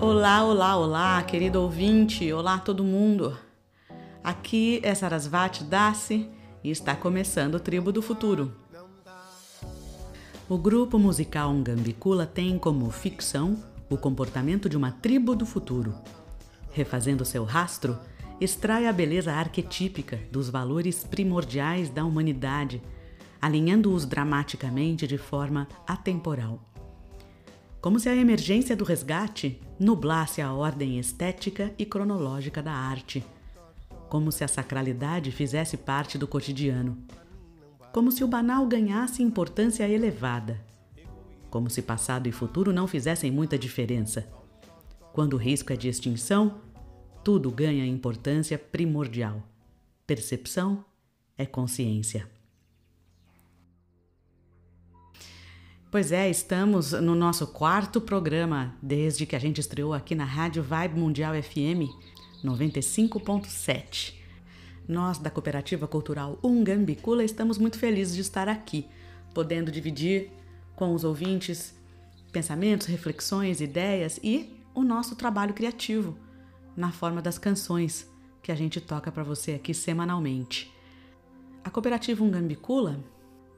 Olá, olá, olá, querido ouvinte, olá todo mundo. Aqui é Sarasvati Dasi e está começando o Tribo do Futuro. O grupo musical Ngambicula tem como ficção o comportamento de uma tribo do futuro. Refazendo seu rastro, extrai a beleza arquetípica dos valores primordiais da humanidade, alinhando-os dramaticamente de forma atemporal. Como se a emergência do resgate nublasse a ordem estética e cronológica da arte. Como se a sacralidade fizesse parte do cotidiano. Como se o banal ganhasse importância elevada. Como se passado e futuro não fizessem muita diferença. Quando o risco é de extinção, tudo ganha importância primordial. Percepção é consciência. Pois é, estamos no nosso quarto programa desde que a gente estreou aqui na Rádio Vibe Mundial FM 95.7. Nós da Cooperativa Cultural Ungambicula estamos muito felizes de estar aqui, podendo dividir com os ouvintes pensamentos, reflexões, ideias e o nosso trabalho criativo na forma das canções que a gente toca para você aqui semanalmente. A Cooperativa Ungambicula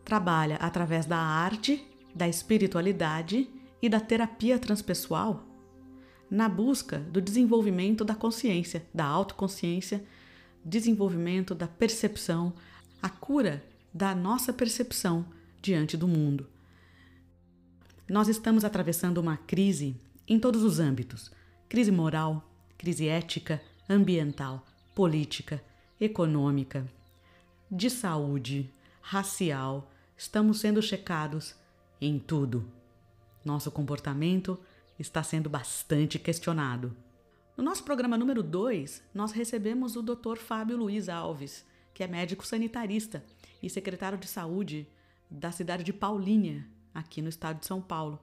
trabalha através da arte da espiritualidade e da terapia transpessoal na busca do desenvolvimento da consciência, da autoconsciência, desenvolvimento da percepção, a cura da nossa percepção diante do mundo. Nós estamos atravessando uma crise em todos os âmbitos: crise moral, crise ética, ambiental, política, econômica, de saúde, racial. Estamos sendo checados em tudo. Nosso comportamento está sendo bastante questionado. No nosso programa número 2, nós recebemos o Dr. Fábio Luiz Alves, que é médico sanitarista e secretário de saúde da cidade de Paulínia, aqui no estado de São Paulo.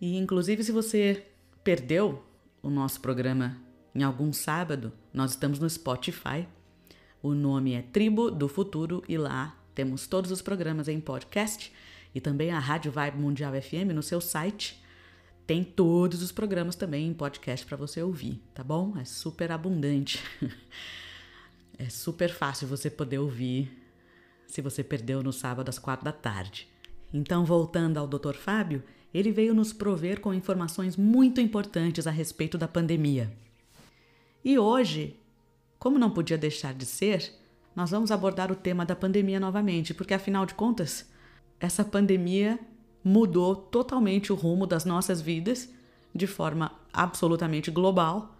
E inclusive se você perdeu o nosso programa em algum sábado, nós estamos no Spotify. O nome é Tribo do Futuro e lá temos todos os programas em podcast e também a Rádio Vibe Mundial FM no seu site. Tem todos os programas também em podcast para você ouvir, tá bom? É super abundante. é super fácil você poder ouvir se você perdeu no sábado às quatro da tarde. Então, voltando ao Dr. Fábio, ele veio nos prover com informações muito importantes a respeito da pandemia. E hoje, como não podia deixar de ser, nós vamos abordar o tema da pandemia novamente, porque afinal de contas, essa pandemia mudou totalmente o rumo das nossas vidas de forma absolutamente global.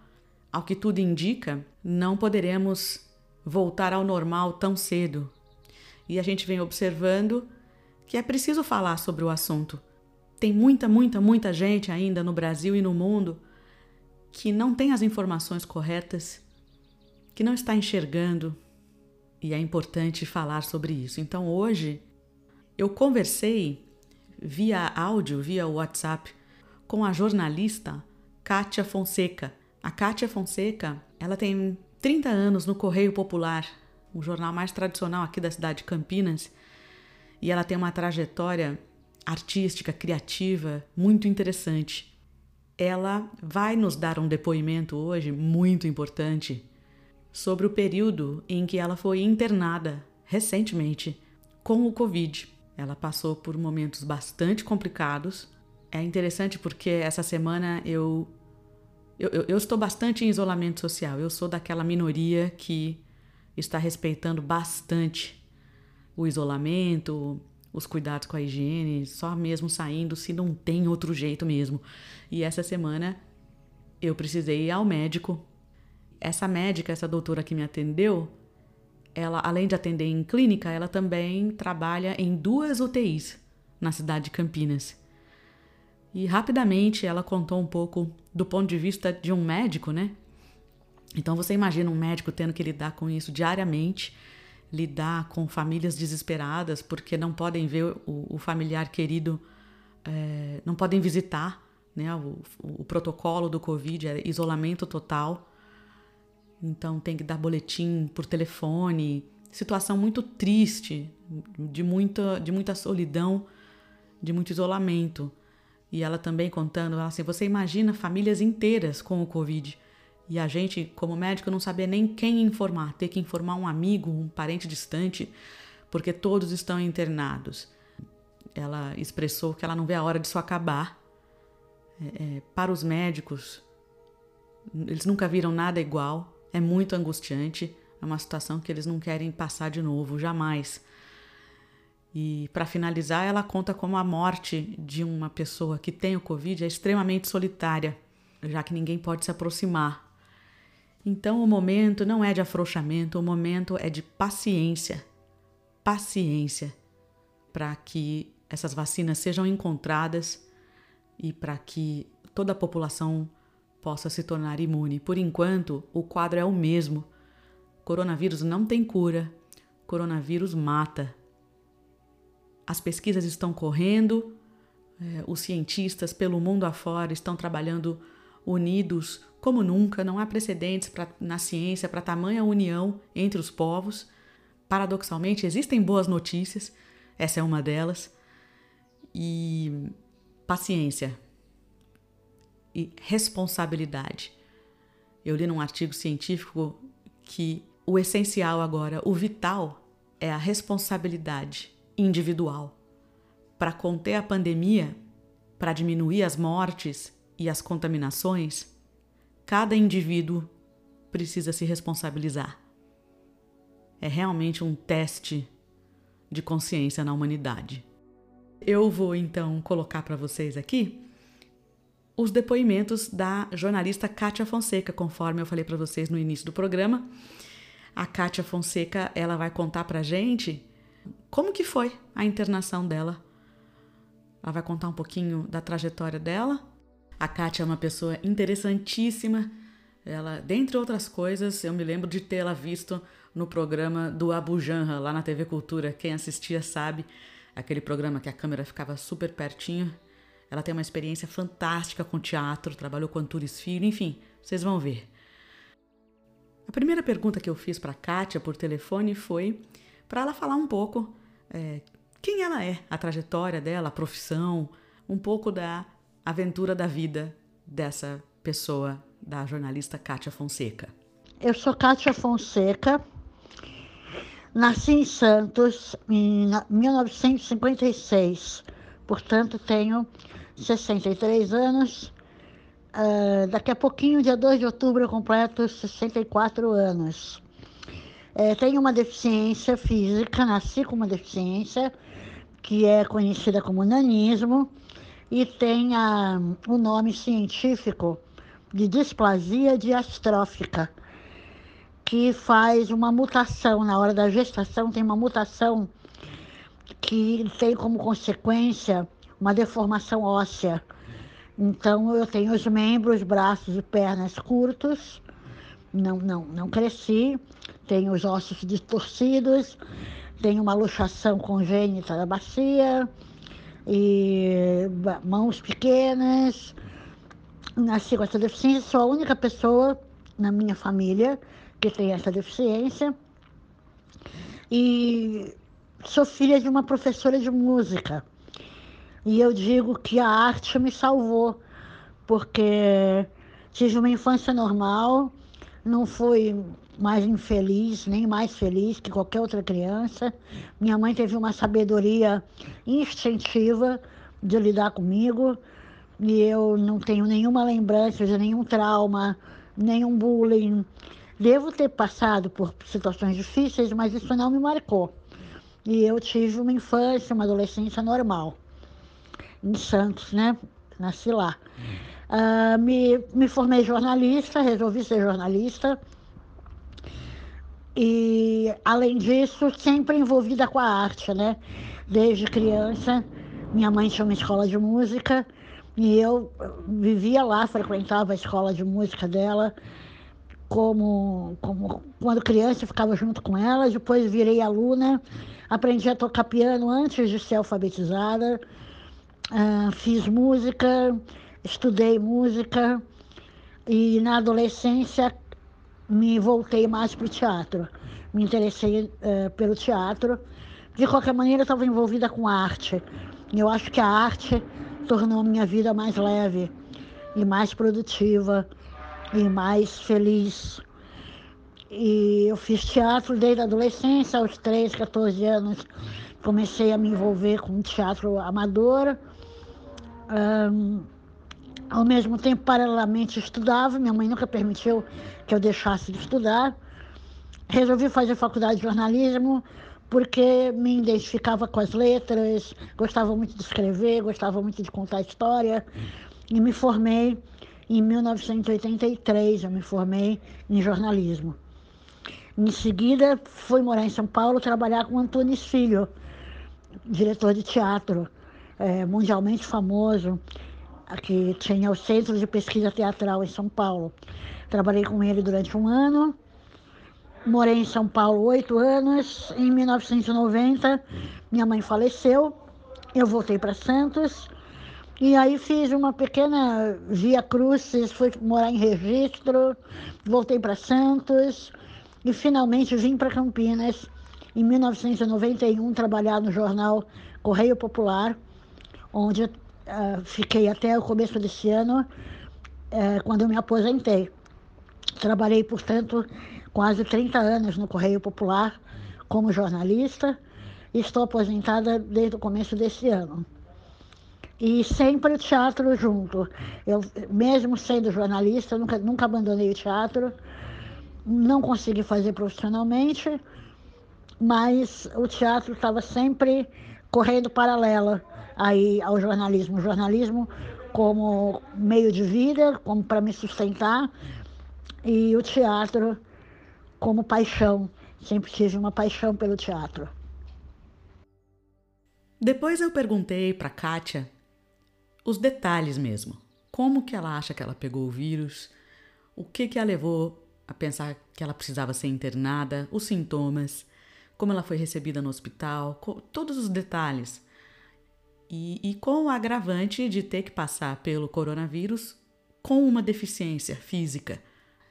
Ao que tudo indica, não poderemos voltar ao normal tão cedo. E a gente vem observando que é preciso falar sobre o assunto. Tem muita, muita, muita gente ainda no Brasil e no mundo que não tem as informações corretas, que não está enxergando, e é importante falar sobre isso. Então hoje eu conversei via áudio, via WhatsApp, com a jornalista Kátia Fonseca. A Kátia Fonseca, ela tem 30 anos no Correio Popular, o jornal mais tradicional aqui da cidade de Campinas, e ela tem uma trajetória artística, criativa, muito interessante. Ela vai nos dar um depoimento hoje muito importante sobre o período em que ela foi internada recentemente com o Covid. Ela passou por momentos bastante complicados. É interessante porque essa semana eu, eu, eu estou bastante em isolamento social. Eu sou daquela minoria que está respeitando bastante o isolamento, os cuidados com a higiene, só mesmo saindo se não tem outro jeito mesmo. E essa semana eu precisei ir ao médico. Essa médica, essa doutora que me atendeu, ela, além de atender em clínica, ela também trabalha em duas UTIs na cidade de Campinas. E rapidamente ela contou um pouco do ponto de vista de um médico, né? Então você imagina um médico tendo que lidar com isso diariamente, lidar com famílias desesperadas porque não podem ver o, o familiar querido, é, não podem visitar, né? O, o, o protocolo do Covid é isolamento total. Então tem que dar boletim por telefone. Situação muito triste, de muita, de muita solidão, de muito isolamento. E ela também contando, assim, você imagina famílias inteiras com o Covid. E a gente, como médico, não saber nem quem informar, ter que informar um amigo, um parente distante, porque todos estão internados. Ela expressou que ela não vê a hora disso acabar. É, é, para os médicos, eles nunca viram nada igual, é muito angustiante, é uma situação que eles não querem passar de novo, jamais. E para finalizar, ela conta como a morte de uma pessoa que tem o Covid é extremamente solitária, já que ninguém pode se aproximar. Então o momento não é de afrouxamento, o momento é de paciência. Paciência para que essas vacinas sejam encontradas e para que toda a população possa se tornar imune. Por enquanto, o quadro é o mesmo. Coronavírus não tem cura. Coronavírus mata. As pesquisas estão correndo, é, os cientistas pelo mundo afora estão trabalhando unidos como nunca, não há precedentes pra, na ciência para tamanha união entre os povos. Paradoxalmente, existem boas notícias, essa é uma delas. E paciência e responsabilidade. Eu li num artigo científico que o essencial agora, o vital, é a responsabilidade individual. Para conter a pandemia, para diminuir as mortes e as contaminações, cada indivíduo precisa se responsabilizar. É realmente um teste de consciência na humanidade. Eu vou então colocar para vocês aqui os depoimentos da jornalista Kátia Fonseca, conforme eu falei para vocês no início do programa. A Kátia Fonseca, ela vai contar pra gente como que foi a internação dela. Ela vai contar um pouquinho da trajetória dela. A Kátia é uma pessoa interessantíssima. Ela, dentre outras coisas, eu me lembro de tê-la visto no programa do Abu Janra, lá na TV Cultura. Quem assistia sabe, aquele programa que a câmera ficava super pertinho. Ela tem uma experiência fantástica com teatro, trabalhou com Antunes Filho, enfim, vocês vão ver. A primeira pergunta que eu fiz para Kátia por telefone foi para ela falar um pouco é, quem ela é, a trajetória dela, a profissão, um pouco da aventura da vida dessa pessoa, da jornalista Kátia Fonseca. Eu sou Kátia Fonseca, nasci em Santos em 1956, portanto tenho 63 anos. Uh, daqui a pouquinho, dia 2 de outubro, eu completo 64 anos. É, tenho uma deficiência física, nasci com uma deficiência que é conhecida como nanismo e tem o nome científico de displasia diastrófica, que faz uma mutação na hora da gestação, tem uma mutação que tem como consequência uma deformação óssea. Então eu tenho os membros, braços e pernas curtos não, não, não cresci, tenho os ossos distorcidos, tenho uma luxação congênita da bacia, e mãos pequenas. Nasci com essa deficiência, sou a única pessoa na minha família que tem essa deficiência. E sou filha de uma professora de música. E eu digo que a arte me salvou, porque tive uma infância normal, não fui mais infeliz, nem mais feliz que qualquer outra criança. Minha mãe teve uma sabedoria instintiva de lidar comigo e eu não tenho nenhuma lembrança de nenhum trauma, nenhum bullying. Devo ter passado por situações difíceis, mas isso não me marcou. E eu tive uma infância, uma adolescência normal. Em Santos, né? Nasci lá. Uh, me, me formei jornalista, resolvi ser jornalista. E, além disso, sempre envolvida com a arte, né? Desde criança, minha mãe tinha uma escola de música e eu vivia lá, frequentava a escola de música dela. Como, como quando criança, ficava junto com ela. Depois virei aluna, aprendi a tocar piano antes de ser alfabetizada. Uh, fiz música, estudei música e na adolescência me voltei mais para o teatro. Me interessei uh, pelo teatro. De qualquer maneira, estava envolvida com arte. Eu acho que a arte tornou minha vida mais leve e mais produtiva e mais feliz. E eu fiz teatro desde a adolescência, aos 13, 14 anos, comecei a me envolver com teatro amador. Um, ao mesmo tempo, paralelamente, estudava. Minha mãe nunca permitiu que eu deixasse de estudar. Resolvi fazer faculdade de jornalismo porque me identificava com as letras, gostava muito de escrever, gostava muito de contar história e me formei em 1983, eu me formei em jornalismo. Em seguida, fui morar em São Paulo trabalhar com Antunes Filho, diretor de teatro, é, mundialmente famoso, que tinha o Centro de Pesquisa Teatral em São Paulo. Trabalhei com ele durante um ano, morei em São Paulo oito anos. Em 1990, minha mãe faleceu, eu voltei para Santos. E aí fiz uma pequena via crucis, fui morar em registro, voltei para Santos e finalmente vim para Campinas em 1991 trabalhar no jornal Correio Popular, onde uh, fiquei até o começo desse ano, uh, quando eu me aposentei. Trabalhei, portanto, quase 30 anos no Correio Popular como jornalista e estou aposentada desde o começo desse ano. E sempre o teatro junto. Eu, mesmo sendo jornalista, nunca, nunca abandonei o teatro, não consegui fazer profissionalmente, mas o teatro estava sempre correndo paralela aí ao jornalismo. O jornalismo como meio de vida, como para me sustentar, e o teatro como paixão. Sempre tive uma paixão pelo teatro. Depois eu perguntei para Kátia os detalhes mesmo. Como que ela acha que ela pegou o vírus? O que que a levou a pensar que ela precisava ser internada? Os sintomas? Como ela foi recebida no hospital? Todos os detalhes. E, e com o agravante de ter que passar pelo coronavírus com uma deficiência física.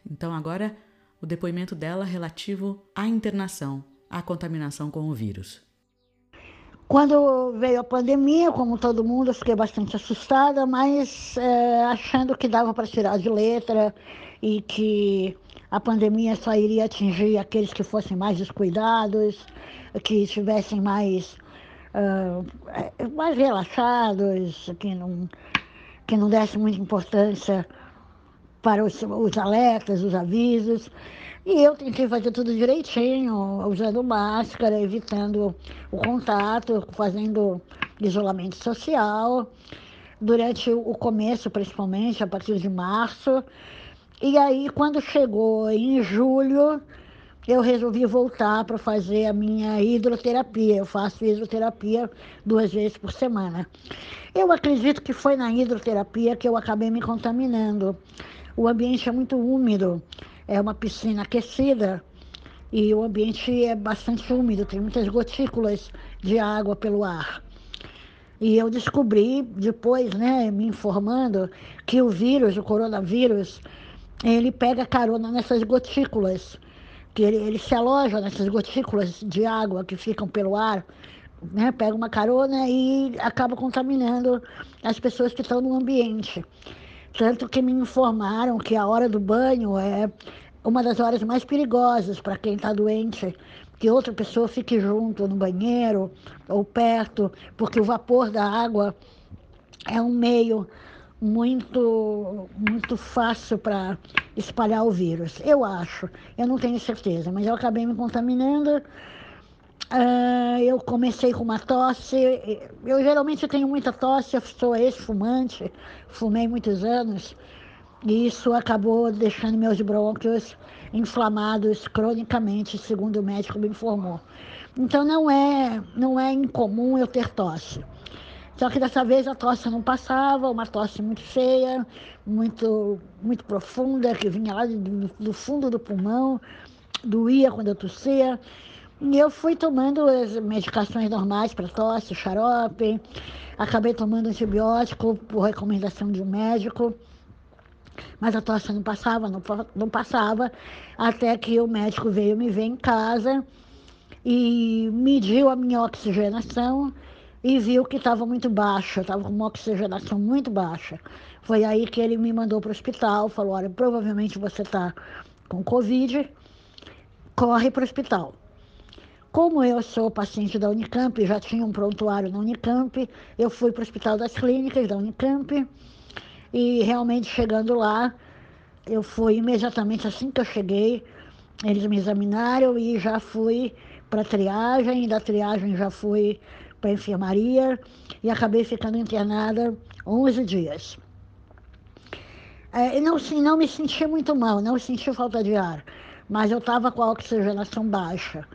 Então agora o depoimento dela relativo à internação, à contaminação com o vírus. Quando veio a pandemia, como todo mundo, eu fiquei bastante assustada, mas é, achando que dava para tirar de letra e que a pandemia só iria atingir aqueles que fossem mais descuidados, que estivessem mais, uh, mais relaxados, que não, que não dessem muita importância para os, os alertas, os avisos. E eu tentei fazer tudo direitinho, usando máscara, evitando o contato, fazendo isolamento social, durante o começo, principalmente, a partir de março. E aí, quando chegou em julho, eu resolvi voltar para fazer a minha hidroterapia. Eu faço hidroterapia duas vezes por semana. Eu acredito que foi na hidroterapia que eu acabei me contaminando o ambiente é muito úmido, é uma piscina aquecida e o ambiente é bastante úmido, tem muitas gotículas de água pelo ar. E eu descobri depois, né, me informando, que o vírus, o coronavírus, ele pega carona nessas gotículas, que ele, ele se aloja nessas gotículas de água que ficam pelo ar, né, pega uma carona e acaba contaminando as pessoas que estão no ambiente. Tanto que me informaram que a hora do banho é uma das horas mais perigosas para quem está doente, que outra pessoa fique junto no banheiro ou perto, porque o vapor da água é um meio muito muito fácil para espalhar o vírus. Eu acho, eu não tenho certeza, mas eu acabei me contaminando Uh, eu comecei com uma tosse. Eu geralmente tenho muita tosse, eu sou ex-fumante, fumei muitos anos, e isso acabou deixando meus brônquios inflamados cronicamente, segundo o médico me informou. Então não é, não é incomum eu ter tosse. Só que dessa vez a tosse não passava, uma tosse muito feia, muito, muito profunda, que vinha lá do, do fundo do pulmão, doía quando eu tossia. E eu fui tomando as medicações normais para tosse, xarope, acabei tomando antibiótico por recomendação de um médico, mas a tosse não passava, não, não passava, até que o médico veio me ver em casa e mediu a minha oxigenação, e viu que estava muito baixa, estava com uma oxigenação muito baixa. Foi aí que ele me mandou para o hospital, falou, olha, provavelmente você está com Covid, corre para o hospital. Como eu sou paciente da Unicamp, já tinha um prontuário na Unicamp, eu fui para o Hospital das Clínicas da Unicamp e realmente chegando lá, eu fui imediatamente assim que eu cheguei, eles me examinaram e já fui para triagem, da triagem já fui para enfermaria e acabei ficando internada 11 dias. É, não, não me senti muito mal, não senti falta de ar, mas eu estava com a oxigenação baixa.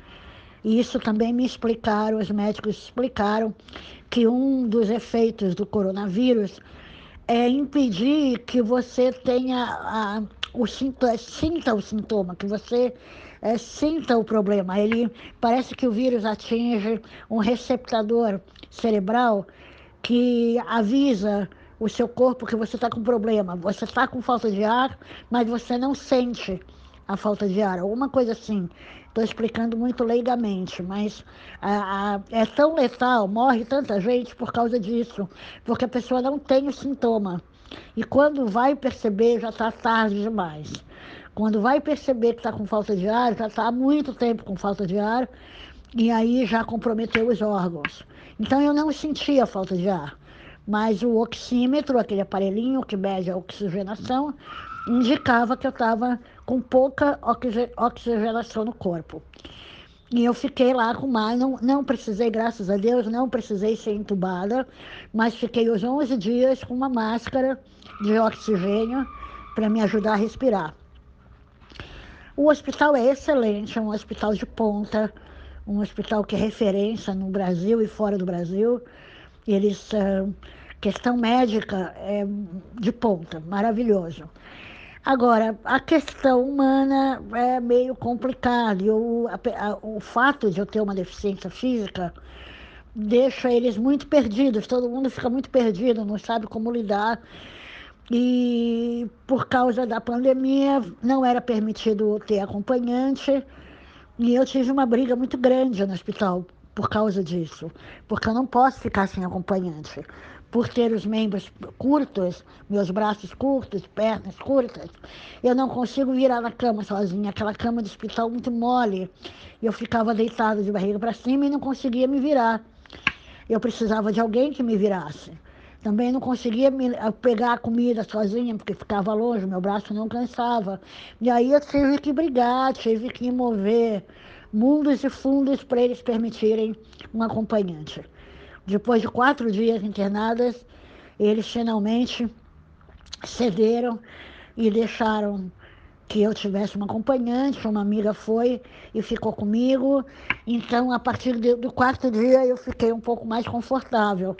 E isso também me explicaram, os médicos explicaram que um dos efeitos do coronavírus é impedir que você tenha a, o sintoma, sinta o sintoma, que você é, sinta o problema. Ele parece que o vírus atinge um receptador cerebral que avisa o seu corpo que você está com problema. Você está com falta de ar, mas você não sente a falta de ar, alguma coisa assim. Estou explicando muito leigamente, mas a, a, é tão letal, morre tanta gente por causa disso, porque a pessoa não tem o sintoma. E quando vai perceber, já está tarde demais. Quando vai perceber que está com falta de ar, já está há muito tempo com falta de ar, e aí já comprometeu os órgãos. Então eu não sentia falta de ar, mas o oxímetro, aquele aparelhinho que mede a oxigenação, indicava que eu estava com pouca oxigenação no corpo. E eu fiquei lá com mais, não, não precisei, graças a Deus, não precisei ser entubada, mas fiquei os 11 dias com uma máscara de oxigênio para me ajudar a respirar. O hospital é excelente, é um hospital de ponta, um hospital que é referência no Brasil e fora do Brasil. Eles, questão médica é de ponta, maravilhoso. Agora, a questão humana é meio complicada. o, o fato de eu ter uma deficiência física deixa eles muito perdidos. Todo mundo fica muito perdido, não sabe como lidar. E por causa da pandemia, não era permitido ter acompanhante. E eu tive uma briga muito grande no hospital por causa disso, porque eu não posso ficar sem acompanhante por ter os membros curtos, meus braços curtos, pernas curtas, eu não consigo virar na cama sozinha, aquela cama de hospital muito mole. Eu ficava deitada de barriga para cima e não conseguia me virar. Eu precisava de alguém que me virasse. Também não conseguia me, pegar a comida sozinha, porque ficava longe, meu braço não cansava. E aí eu tive que brigar, tive que mover mundos e fundos para eles permitirem um acompanhante. Depois de quatro dias internadas, eles finalmente cederam e deixaram que eu tivesse uma acompanhante, uma amiga foi e ficou comigo. Então, a partir do quarto dia, eu fiquei um pouco mais confortável.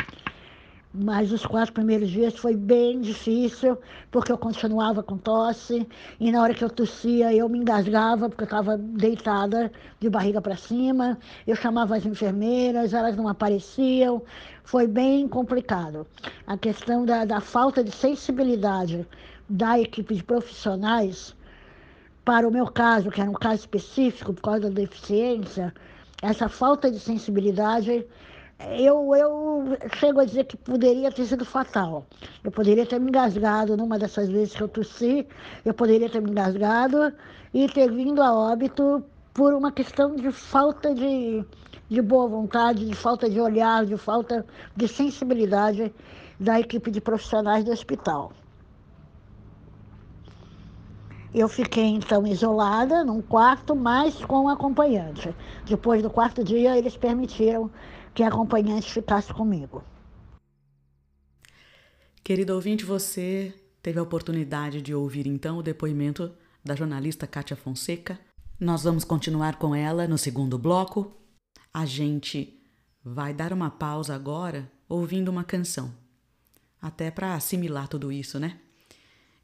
Mas os quatro primeiros dias foi bem difícil, porque eu continuava com tosse, e na hora que eu tossia, eu me engasgava, porque eu estava deitada de barriga para cima. Eu chamava as enfermeiras, elas não apareciam. Foi bem complicado. A questão da, da falta de sensibilidade da equipe de profissionais, para o meu caso, que era um caso específico por causa da deficiência, essa falta de sensibilidade eu, eu chego a dizer que poderia ter sido fatal. Eu poderia ter me engasgado numa dessas vezes que eu tossi, eu poderia ter me engasgado e ter vindo a óbito por uma questão de falta de, de boa vontade, de falta de olhar, de falta de sensibilidade da equipe de profissionais do hospital. Eu fiquei então isolada num quarto, mas com um acompanhante. Depois do quarto dia, eles permitiram que a acompanhante ficasse comigo. Querido ouvinte, você teve a oportunidade de ouvir então o depoimento da jornalista Kátia Fonseca. Nós vamos continuar com ela no segundo bloco. A gente vai dar uma pausa agora ouvindo uma canção, até para assimilar tudo isso, né?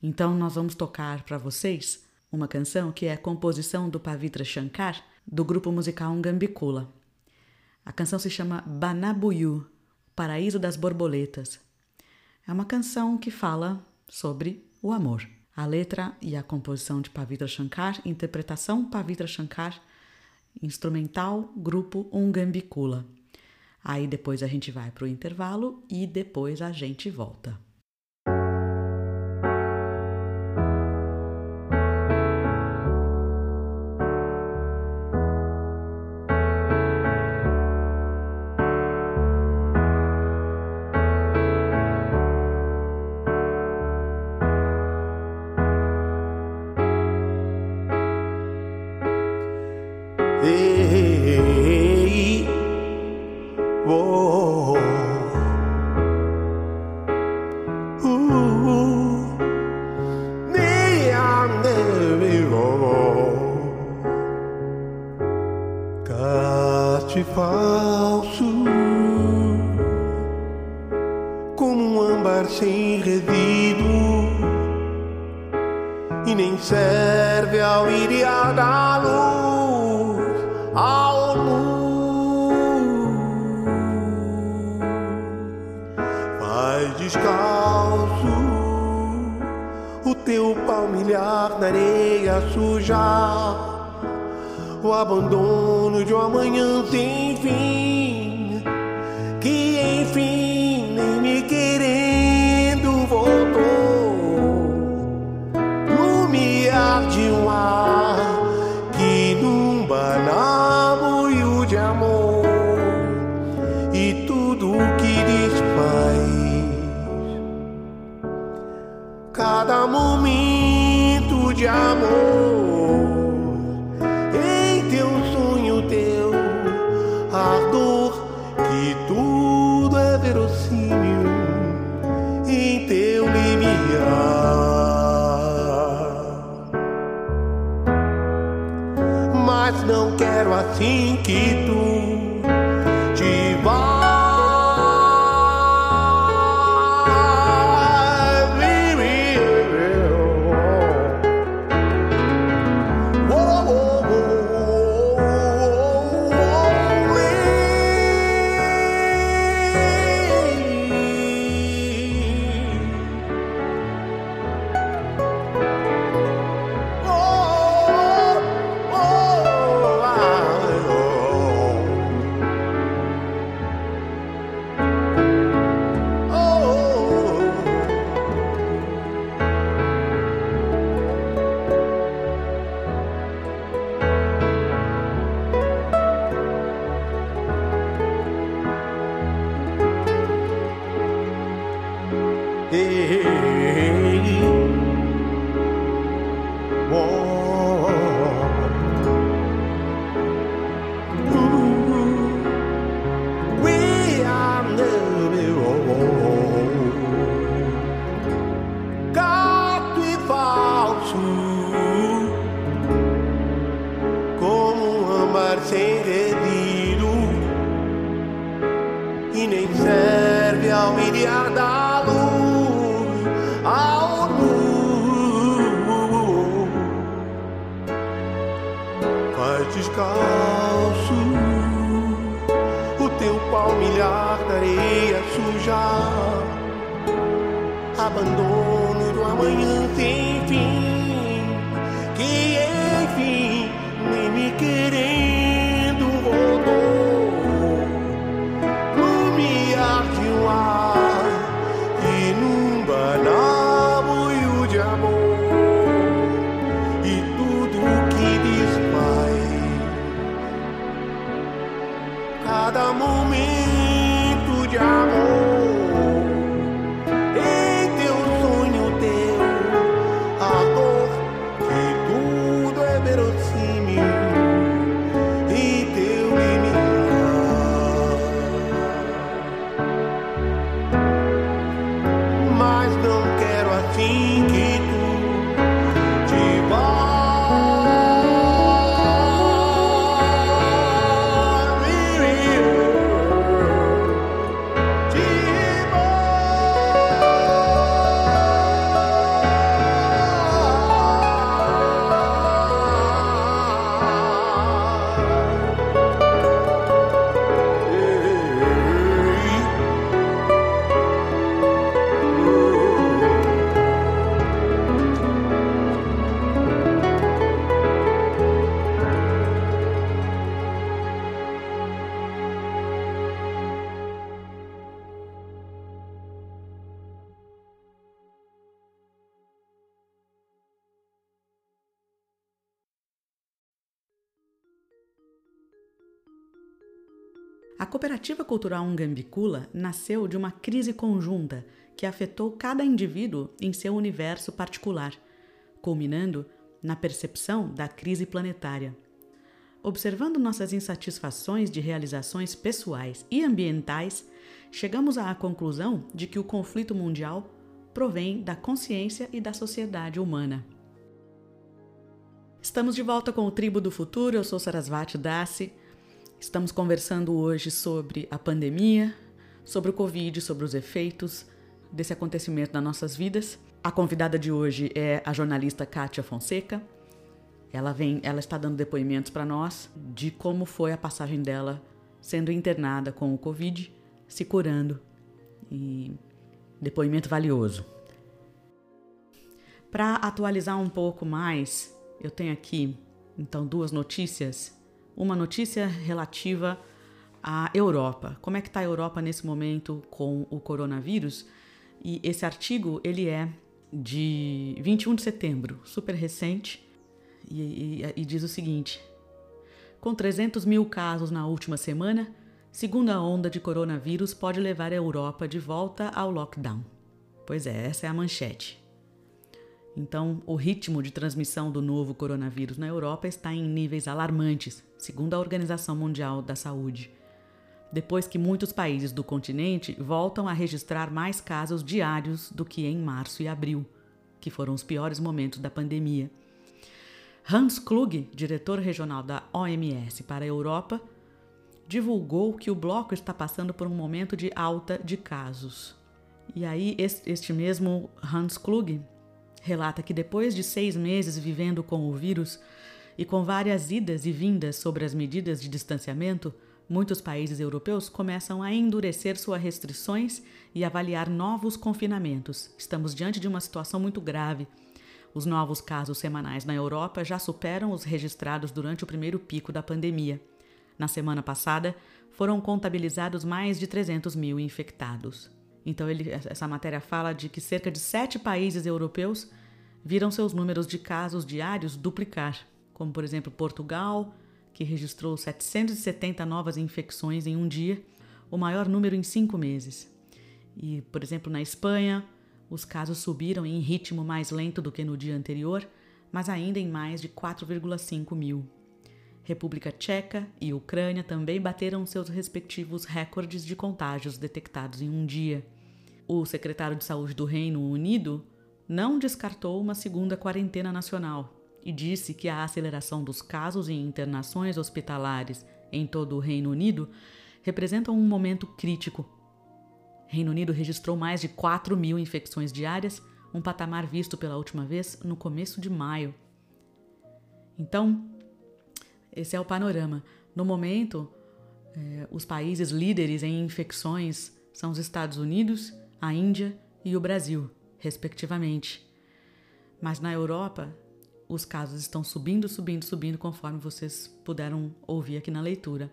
Então nós vamos tocar para vocês uma canção que é composição do Pavitra Shankar, do grupo musical Ngambikula. A canção se chama Banabuyu, Paraíso das Borboletas. É uma canção que fala sobre o amor. A letra e a composição de Pavitra Shankar, interpretação Pavitra Shankar, instrumental, grupo Ungambikula. Aí depois a gente vai para o intervalo e depois a gente volta. De A Cooperativa Cultural Ungambicula nasceu de uma crise conjunta que afetou cada indivíduo em seu universo particular, culminando na percepção da crise planetária. Observando nossas insatisfações de realizações pessoais e ambientais, chegamos à conclusão de que o conflito mundial provém da consciência e da sociedade humana. Estamos de volta com o Tribo do Futuro, eu sou Sarasvati Dassi. Estamos conversando hoje sobre a pandemia, sobre o Covid, sobre os efeitos desse acontecimento nas nossas vidas. A convidada de hoje é a jornalista Kátia Fonseca. Ela vem, ela está dando depoimentos para nós de como foi a passagem dela sendo internada com o Covid, se curando. E depoimento valioso. Para atualizar um pouco mais, eu tenho aqui então duas notícias uma notícia relativa à Europa. Como é que está a Europa nesse momento com o coronavírus? E esse artigo ele é de 21 de setembro, super recente, e, e, e diz o seguinte: com 300 mil casos na última semana, segunda onda de coronavírus pode levar a Europa de volta ao lockdown. Pois é, essa é a manchete. Então, o ritmo de transmissão do novo coronavírus na Europa está em níveis alarmantes, segundo a Organização Mundial da Saúde. Depois que muitos países do continente voltam a registrar mais casos diários do que em março e abril, que foram os piores momentos da pandemia. Hans Klug, diretor regional da OMS para a Europa, divulgou que o bloco está passando por um momento de alta de casos. E aí, este mesmo Hans Klug relata que depois de seis meses vivendo com o vírus e com várias idas e vindas sobre as medidas de distanciamento, muitos países europeus começam a endurecer suas restrições e avaliar novos confinamentos. Estamos diante de uma situação muito grave. Os novos casos semanais na Europa já superam os registrados durante o primeiro pico da pandemia. Na semana passada, foram contabilizados mais de 300 mil infectados. Então, ele, essa matéria fala de que cerca de sete países europeus viram seus números de casos diários duplicar, como por exemplo Portugal, que registrou 770 novas infecções em um dia, o maior número em cinco meses. E, por exemplo, na Espanha, os casos subiram em ritmo mais lento do que no dia anterior, mas ainda em mais de 4,5 mil. República Tcheca e Ucrânia também bateram seus respectivos recordes de contágios detectados em um dia o secretário de Saúde do Reino Unido não descartou uma segunda quarentena nacional e disse que a aceleração dos casos e internações hospitalares em todo o Reino Unido representa um momento crítico. Reino Unido registrou mais de 4 mil infecções diárias, um patamar visto pela última vez no começo de maio. Então, esse é o panorama. No momento, eh, os países líderes em infecções são os Estados Unidos a Índia e o Brasil, respectivamente. Mas na Europa, os casos estão subindo, subindo, subindo, conforme vocês puderam ouvir aqui na leitura.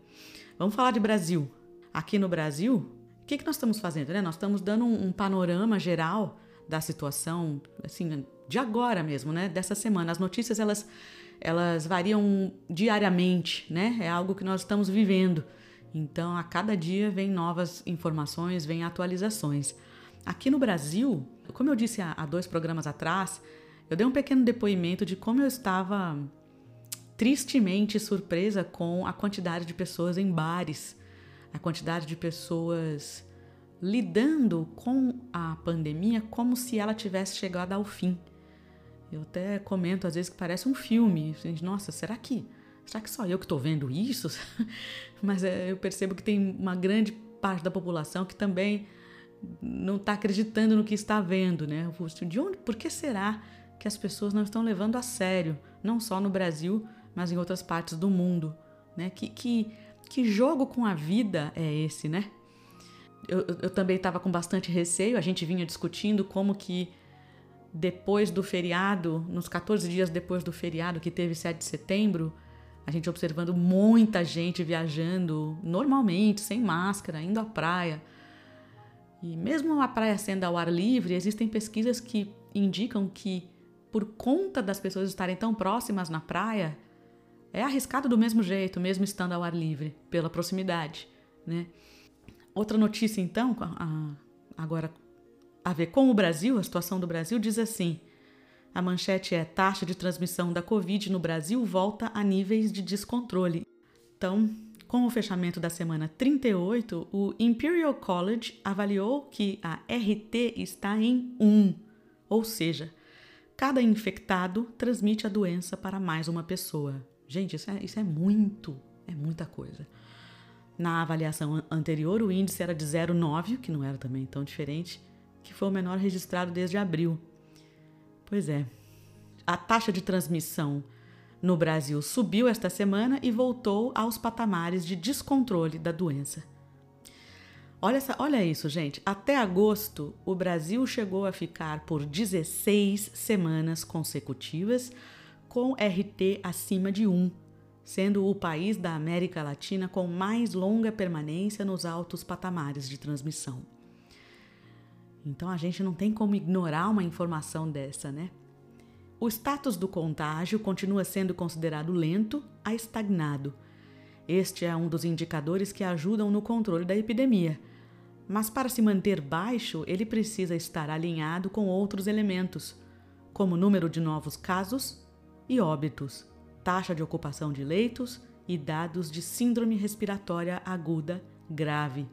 Vamos falar de Brasil. Aqui no Brasil, o que, que nós estamos fazendo? Né? Nós estamos dando um, um panorama geral da situação, assim, de agora mesmo, né? Dessa semana. As notícias elas, elas variam diariamente, né? É algo que nós estamos vivendo. Então, a cada dia vem novas informações, vem atualizações. Aqui no Brasil, como eu disse há, dois programas atrás, eu dei um pequeno depoimento de como eu estava tristemente surpresa com a quantidade de pessoas em bares, a quantidade de pessoas lidando com a pandemia como se ela tivesse chegado ao fim. Eu até comento às vezes que parece um filme. Nossa, será que será que só eu que estou vendo isso? Mas é, eu percebo que tem uma grande parte da população que também não está acreditando no que está vendo, né? De onde, por que será que as pessoas não estão levando a sério, não só no Brasil, mas em outras partes do mundo, né? Que, que, que jogo com a vida é esse, né? Eu, eu também estava com bastante receio, a gente vinha discutindo como que depois do feriado, nos 14 dias depois do feriado que teve 7 de setembro, a gente observando muita gente viajando normalmente, sem máscara, indo à praia, e mesmo a praia sendo ao ar livre, existem pesquisas que indicam que, por conta das pessoas estarem tão próximas na praia, é arriscado do mesmo jeito, mesmo estando ao ar livre, pela proximidade. né? Outra notícia, então, agora a ver com o Brasil, a situação do Brasil, diz assim: a manchete é taxa de transmissão da Covid no Brasil volta a níveis de descontrole. Então, com o fechamento da semana 38, o Imperial College avaliou que a RT está em 1, ou seja, cada infectado transmite a doença para mais uma pessoa. Gente, isso é, isso é muito, é muita coisa. Na avaliação anterior, o índice era de 0,9, que não era também tão diferente, que foi o menor registrado desde abril. Pois é. A taxa de transmissão no Brasil subiu esta semana e voltou aos patamares de descontrole da doença. Olha, essa, olha isso, gente. Até agosto, o Brasil chegou a ficar por 16 semanas consecutivas com RT acima de 1, sendo o país da América Latina com mais longa permanência nos altos patamares de transmissão. Então a gente não tem como ignorar uma informação dessa, né? O status do contágio continua sendo considerado lento a estagnado. Este é um dos indicadores que ajudam no controle da epidemia. Mas para se manter baixo, ele precisa estar alinhado com outros elementos, como número de novos casos e óbitos, taxa de ocupação de leitos e dados de síndrome respiratória aguda grave.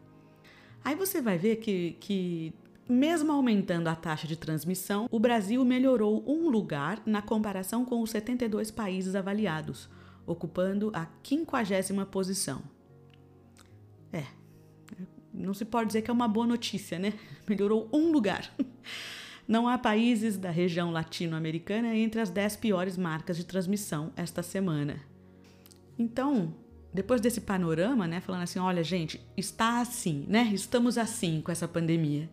Aí você vai ver que, que mesmo aumentando a taxa de transmissão, o Brasil melhorou um lugar na comparação com os 72 países avaliados, ocupando a 50 posição. É, não se pode dizer que é uma boa notícia, né? Melhorou um lugar. Não há países da região latino-americana entre as 10 piores marcas de transmissão esta semana. Então, depois desse panorama, né, falando assim, olha, gente, está assim, né? Estamos assim com essa pandemia.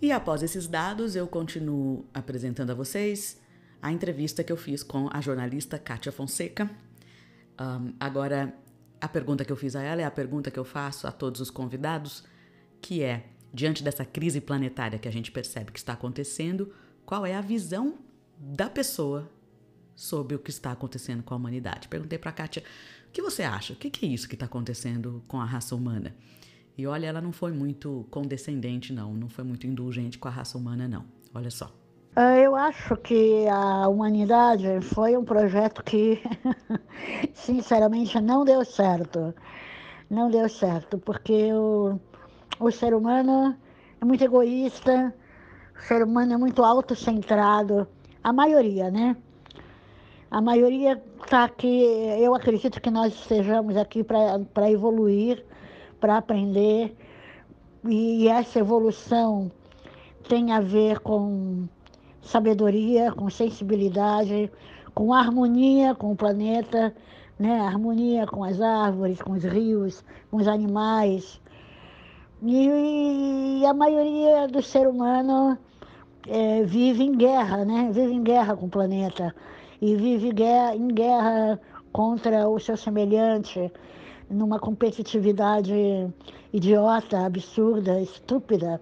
E após esses dados, eu continuo apresentando a vocês a entrevista que eu fiz com a jornalista Kátia Fonseca. Um, agora, a pergunta que eu fiz a ela é a pergunta que eu faço a todos os convidados, que é, diante dessa crise planetária que a gente percebe que está acontecendo, qual é a visão da pessoa sobre o que está acontecendo com a humanidade? Perguntei para a Kátia, o que você acha? O que é isso que está acontecendo com a raça humana? E olha, ela não foi muito condescendente, não, não foi muito indulgente com a raça humana, não. Olha só. Ah, eu acho que a humanidade foi um projeto que, sinceramente, não deu certo. Não deu certo, porque o, o ser humano é muito egoísta, o ser humano é muito autocentrado, a maioria, né? A maioria está aqui, eu acredito que nós estejamos aqui para evoluir, para aprender. E essa evolução tem a ver com sabedoria, com sensibilidade, com harmonia com o planeta, né? harmonia com as árvores, com os rios, com os animais. E, a maioria do ser humano é, vive em guerra, né? vive em guerra com o planeta e vive guerra, em guerra contra o seu semelhante, numa competitividade idiota, absurda, estúpida,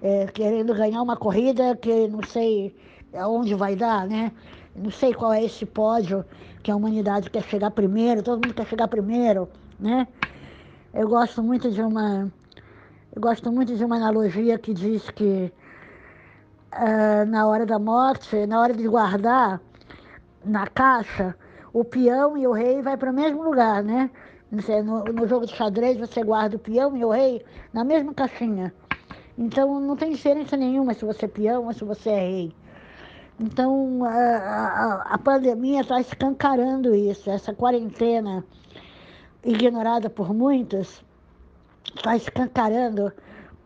é, querendo ganhar uma corrida que não sei aonde vai dar, né? Não sei qual é esse pódio que a humanidade quer chegar primeiro, todo mundo quer chegar primeiro, né? Eu gosto muito de uma eu gosto muito de uma analogia que diz que uh, na hora da morte, na hora de guardar na caixa, o peão e o rei vai para o mesmo lugar, né? No, no jogo de xadrez você guarda o peão e o rei na mesma caixinha. Então não tem diferença nenhuma se você é peão ou se você é rei. Então a, a, a pandemia está escancarando isso, essa quarentena ignorada por muitos está escancarando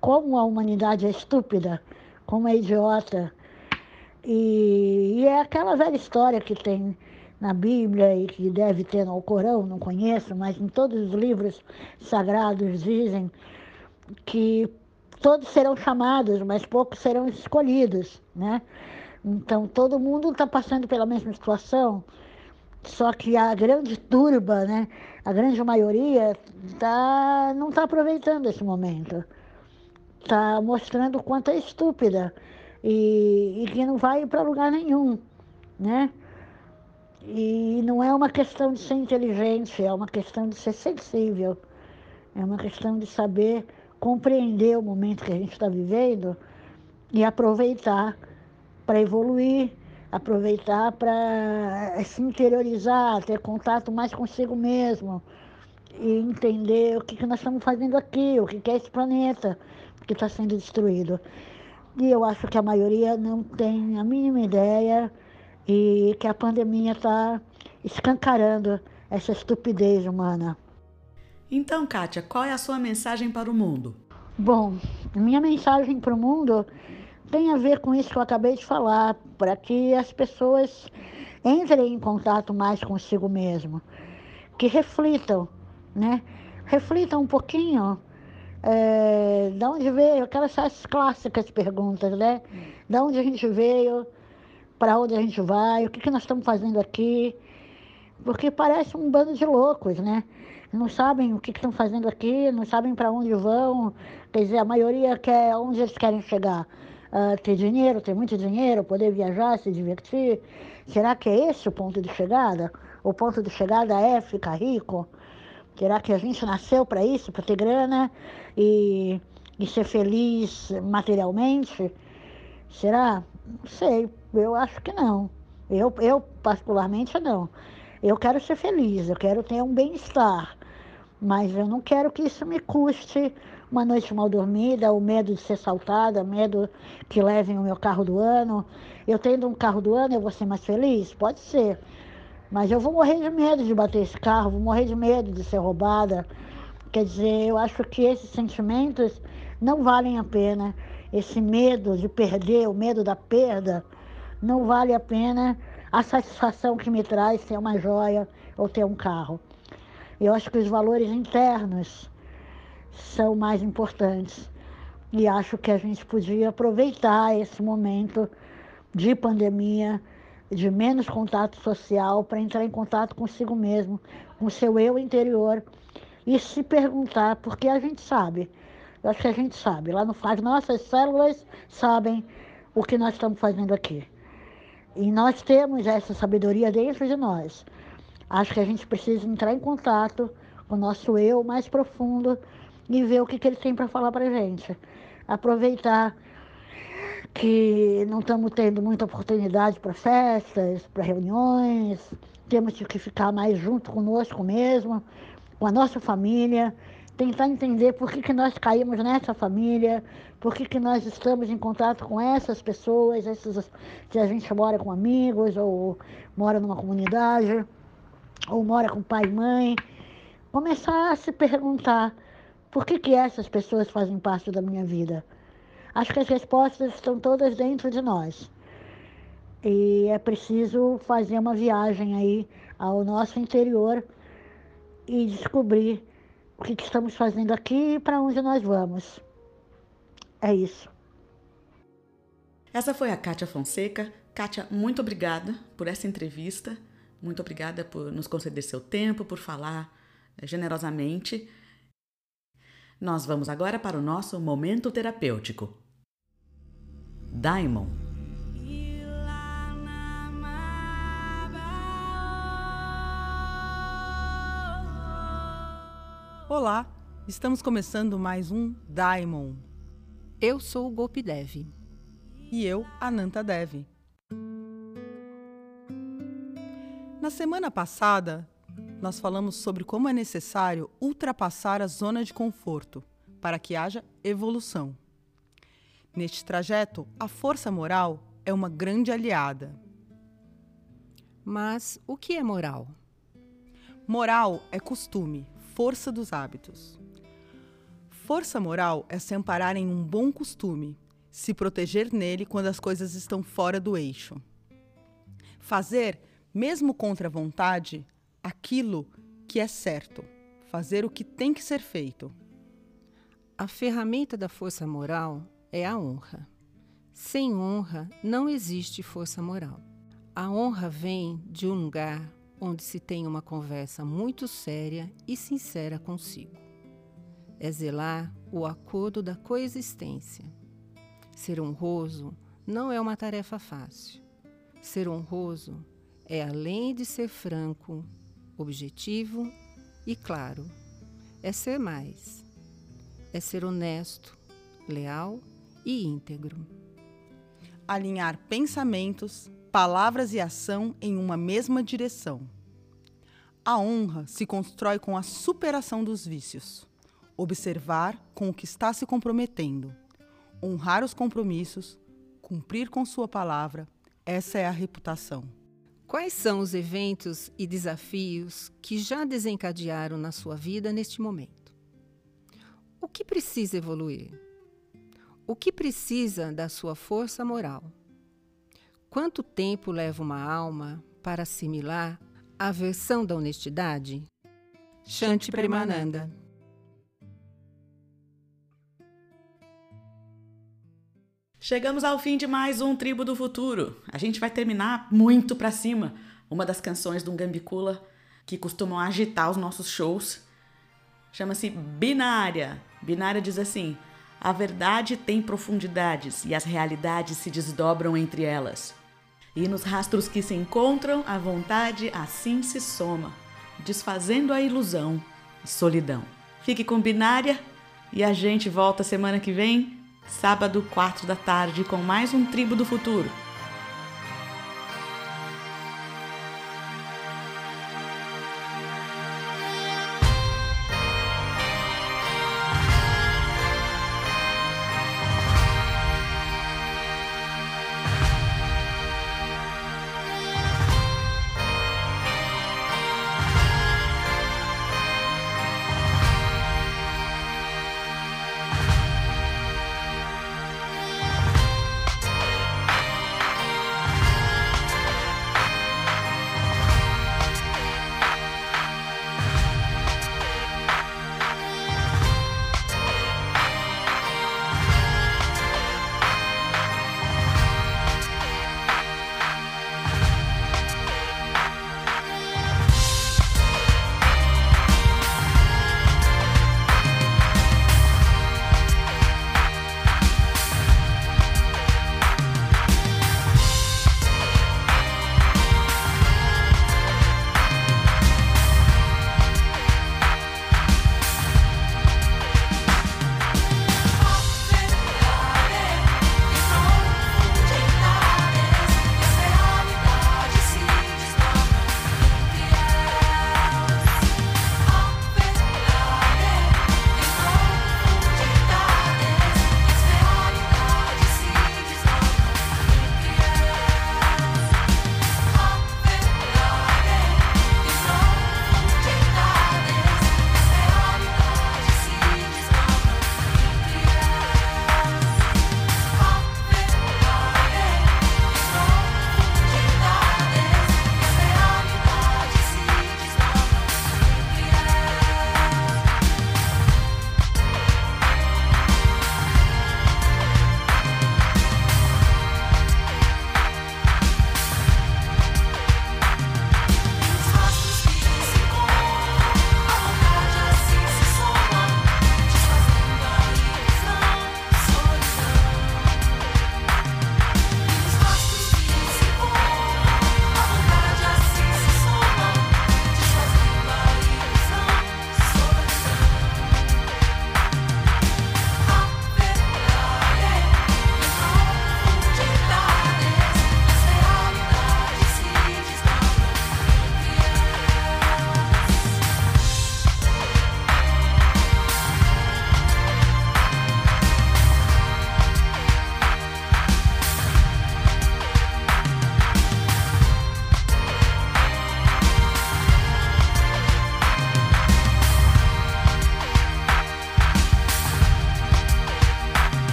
como a humanidade é estúpida, como é idiota. E, e é aquela velha história que tem na Bíblia e que deve ter no Alcorão, não conheço, mas em todos os livros sagrados dizem que todos serão chamados, mas poucos serão escolhidos, né? Então todo mundo está passando pela mesma situação, só que a grande turba, né? A grande maioria tá, não está aproveitando esse momento, está mostrando o quanto é estúpida e, e que não vai para lugar nenhum, né? E não é uma questão de ser inteligente, é uma questão de ser sensível. É uma questão de saber compreender o momento que a gente está vivendo e aproveitar para evoluir, aproveitar para se interiorizar, ter contato mais consigo mesmo e entender o que, que nós estamos fazendo aqui, o que, que é esse planeta que está sendo destruído. E eu acho que a maioria não tem a mínima ideia e que a pandemia está escancarando essa estupidez humana. Então, Kátia, qual é a sua mensagem para o mundo? Bom, minha mensagem para o mundo tem a ver com isso que eu acabei de falar, para que as pessoas entrem em contato mais consigo mesmo, que reflitam, né? Reflitam um pouquinho é, de onde veio, aquelas clássicas perguntas, né? De onde a gente veio, para onde a gente vai, o que, que nós estamos fazendo aqui, porque parece um bando de loucos, né? Não sabem o que, estão fazendo aqui, não sabem para onde vão, quer dizer, a maioria quer onde eles querem chegar. Uh, ter dinheiro, ter muito dinheiro, poder viajar, se divertir. Será que é esse o ponto de chegada? O ponto de chegada é ficar rico? Será que a gente nasceu para isso, para ter grana e, e ser feliz materialmente? Será? Não sei, eu acho que não. Eu, eu, particularmente, não. Eu quero ser feliz, eu quero ter um bem-estar, mas eu não quero que isso me custe uma noite mal dormida, o medo de ser saltada, medo que levem o meu carro do ano. Eu tendo um carro do ano, eu vou ser mais feliz? Pode ser. Mas eu vou morrer de medo de bater esse carro, vou morrer de medo de ser roubada. Quer dizer, eu acho que esses sentimentos não valem a pena. Esse medo de perder, o medo da perda, não vale a pena a satisfação que me traz ter uma joia ou ter um carro. Eu acho que os valores internos são mais importantes. E acho que a gente podia aproveitar esse momento de pandemia de menos contato social para entrar em contato consigo mesmo, com seu eu interior e se perguntar, porque a gente sabe, eu acho que a gente sabe, lá no as nossas células sabem o que nós estamos fazendo aqui. E nós temos essa sabedoria dentro de nós. Acho que a gente precisa entrar em contato com o nosso eu mais profundo e ver o que, que ele tem para falar para gente. Aproveitar que não estamos tendo muita oportunidade para festas, para reuniões, temos que ficar mais junto conosco mesmo, com a nossa família, tentar entender por que, que nós caímos nessa família, por que, que nós estamos em contato com essas pessoas, essas, se a gente mora com amigos, ou mora numa comunidade, ou mora com pai e mãe. Começar a se perguntar por que, que essas pessoas fazem parte da minha vida Acho que as respostas estão todas dentro de nós. E é preciso fazer uma viagem aí ao nosso interior e descobrir o que, que estamos fazendo aqui e para onde nós vamos. É isso. Essa foi a Kátia Fonseca. Kátia, muito obrigada por essa entrevista. Muito obrigada por nos conceder seu tempo, por falar eh, generosamente. Nós vamos agora para o nosso momento terapêutico. Daimon. Olá, estamos começando mais um Daimon. Eu sou o Golpe Dev. E eu, Ananta Dev. Na semana passada, nós falamos sobre como é necessário ultrapassar a zona de conforto para que haja evolução. Neste trajeto, a força moral é uma grande aliada. Mas o que é moral? Moral é costume, força dos hábitos. Força moral é se amparar em um bom costume, se proteger nele quando as coisas estão fora do eixo. Fazer, mesmo contra a vontade, aquilo que é certo, fazer o que tem que ser feito. A ferramenta da força moral é a honra. Sem honra não existe força moral. A honra vem de um lugar onde se tem uma conversa muito séria e sincera consigo. É zelar o acordo da coexistência. Ser honroso não é uma tarefa fácil. Ser honroso é além de ser franco, objetivo e claro. é ser mais. É ser honesto, leal e íntegro. Alinhar pensamentos, palavras e ação em uma mesma direção. A honra se constrói com a superação dos vícios. Observar com o que está se comprometendo. Honrar os compromissos, cumprir com sua palavra, essa é a reputação. Quais são os eventos e desafios que já desencadearam na sua vida neste momento? O que precisa evoluir? O que precisa da sua força moral? Quanto tempo leva uma alma para assimilar a versão da honestidade? Shanti Premananda. Chegamos ao fim de mais um Tribo do Futuro. A gente vai terminar muito pra cima. Uma das canções do Gambicula que costumam agitar os nossos shows chama-se Binária. Binária diz assim: A verdade tem profundidades e as realidades se desdobram entre elas. E nos rastros que se encontram, a vontade assim se soma, desfazendo a ilusão e solidão. Fique com Binária e a gente volta semana que vem sábado, 4 da tarde, com mais um Tribo do Futuro.